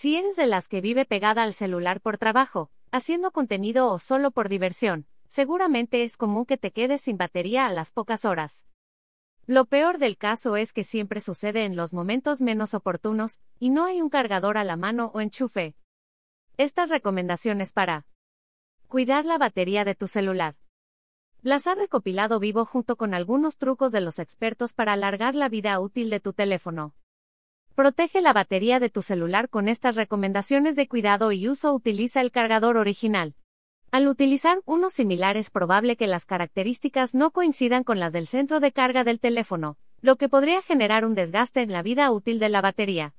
Si eres de las que vive pegada al celular por trabajo, haciendo contenido o solo por diversión, seguramente es común que te quedes sin batería a las pocas horas. Lo peor del caso es que siempre sucede en los momentos menos oportunos, y no hay un cargador a la mano o enchufe. Estas recomendaciones para cuidar la batería de tu celular. Las ha recopilado vivo junto con algunos trucos de los expertos para alargar la vida útil de tu teléfono. Protege la batería de tu celular con estas recomendaciones de cuidado y uso. Utiliza el cargador original. Al utilizar uno similar es probable que las características no coincidan con las del centro de carga del teléfono, lo que podría generar un desgaste en la vida útil de la batería.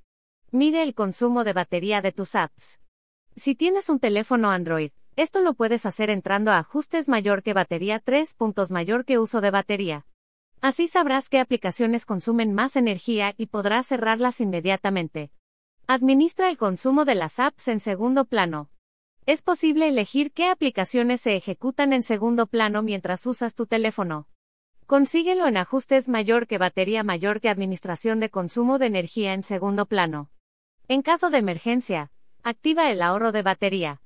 Mide el consumo de batería de tus apps. Si tienes un teléfono Android, esto lo puedes hacer entrando a ajustes mayor que batería 3 puntos mayor que uso de batería. Así sabrás qué aplicaciones consumen más energía y podrás cerrarlas inmediatamente. Administra el consumo de las apps en segundo plano. Es posible elegir qué aplicaciones se ejecutan en segundo plano mientras usas tu teléfono. Consíguelo en ajustes mayor que batería mayor que administración de consumo de energía en segundo plano. En caso de emergencia, activa el ahorro de batería.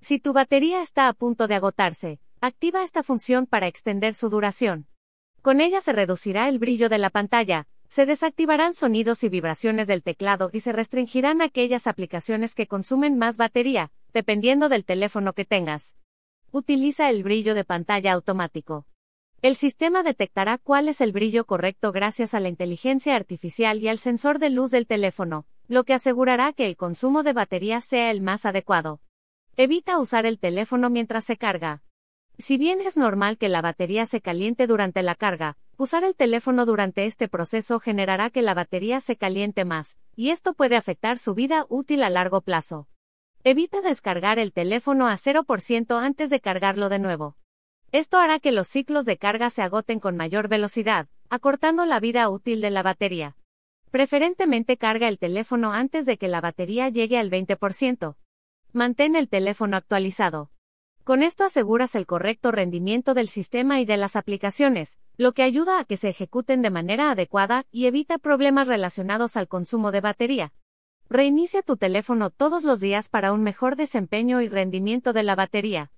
Si tu batería está a punto de agotarse, activa esta función para extender su duración. Con ella se reducirá el brillo de la pantalla, se desactivarán sonidos y vibraciones del teclado y se restringirán aquellas aplicaciones que consumen más batería, dependiendo del teléfono que tengas. Utiliza el brillo de pantalla automático. El sistema detectará cuál es el brillo correcto gracias a la inteligencia artificial y al sensor de luz del teléfono, lo que asegurará que el consumo de batería sea el más adecuado. Evita usar el teléfono mientras se carga. Si bien es normal que la batería se caliente durante la carga, usar el teléfono durante este proceso generará que la batería se caliente más, y esto puede afectar su vida útil a largo plazo. Evita descargar el teléfono a 0% antes de cargarlo de nuevo. Esto hará que los ciclos de carga se agoten con mayor velocidad, acortando la vida útil de la batería. Preferentemente carga el teléfono antes de que la batería llegue al 20%. Mantén el teléfono actualizado. Con esto aseguras el correcto rendimiento del sistema y de las aplicaciones, lo que ayuda a que se ejecuten de manera adecuada y evita problemas relacionados al consumo de batería. Reinicia tu teléfono todos los días para un mejor desempeño y rendimiento de la batería.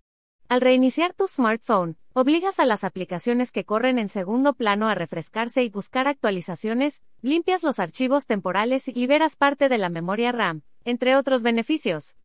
Al reiniciar tu smartphone, obligas a las aplicaciones que corren en segundo plano a refrescarse y buscar actualizaciones, limpias los archivos temporales y liberas parte de la memoria RAM, entre otros beneficios.